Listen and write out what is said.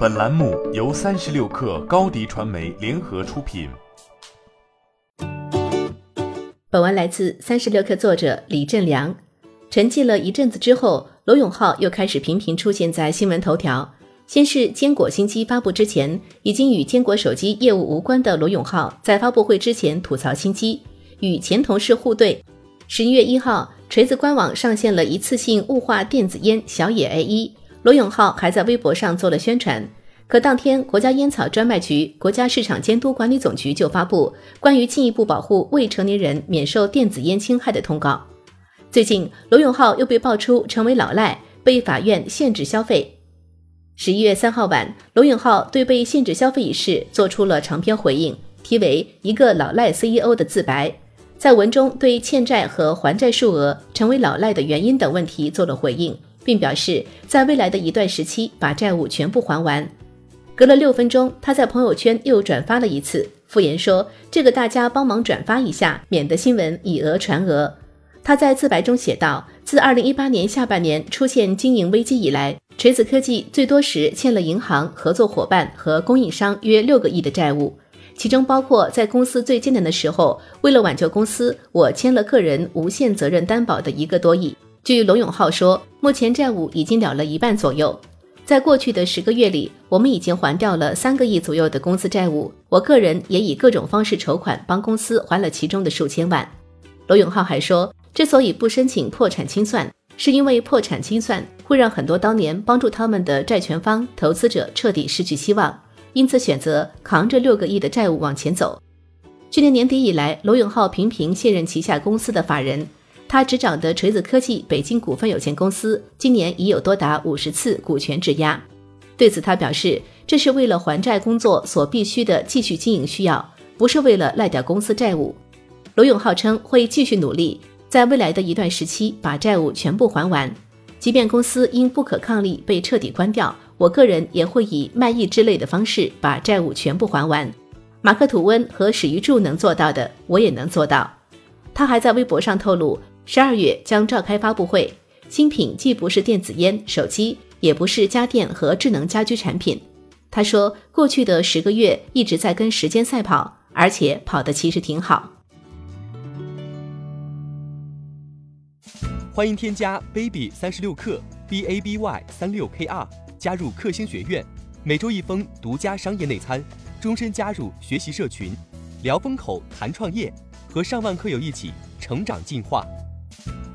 本栏目由三十六氪高低传媒联合出品。本文来自三十六氪作者李振良。沉寂了一阵子之后，罗永浩又开始频频出现在新闻头条。先是坚果新机发布之前，已经与坚果手机业务无关的罗永浩，在发布会之前吐槽新机，与前同事互怼。十一月一号，锤子官网上线了一次性雾化电子烟小野 A 一。罗永浩还在微博上做了宣传，可当天国家烟草专卖局、国家市场监督管理总局就发布关于进一步保护未成年人免受电子烟侵害的通告。最近，罗永浩又被爆出成为老赖，被法院限制消费。十一月三号晚，罗永浩对被限制消费一事做出了长篇回应，题为《一个老赖 CEO 的自白》。在文中对欠债和还债数额、成为老赖的原因等问题做了回应。并表示，在未来的一段时期把债务全部还完。隔了六分钟，他在朋友圈又转发了一次，附言说：“这个大家帮忙转发一下，免得新闻以讹传讹。”他在自白中写道：“自二零一八年下半年出现经营危机以来，锤子科技最多时欠了银行、合作伙伴和供应商约六个亿的债务，其中包括在公司最艰难的时候，为了挽救公司，我签了个人无限责任担保的一个多亿。”据罗永浩说，目前债务已经了了一半左右。在过去的十个月里，我们已经还掉了三个亿左右的公司债务。我个人也以各种方式筹款，帮公司还了其中的数千万。罗永浩还说，之所以不申请破产清算，是因为破产清算会让很多当年帮助他们的债权方、投资者彻底失去希望，因此选择扛着六个亿的债务往前走。去年年底以来，罗永浩频频卸任旗下公司的法人。他执掌的锤子科技北京股份有限公司今年已有多达五十次股权质押。对此，他表示，这是为了还债工作所必须的继续经营需要，不是为了赖掉公司债务。罗永浩称会继续努力，在未来的一段时期把债务全部还完。即便公司因不可抗力被彻底关掉，我个人也会以卖艺之类的方式把债务全部还完。马克吐温和史玉柱能做到的，我也能做到。他还在微博上透露。十二月将召开发布会，新品既不是电子烟、手机，也不是家电和智能家居产品。他说，过去的十个月一直在跟时间赛跑，而且跑得其实挺好。欢迎添加 baby 三十六克 b a b y 三六 k r 加入克星学院，每周一封独家商业内参，终身加入学习社群，聊风口谈创业，和上万课友一起成长进化。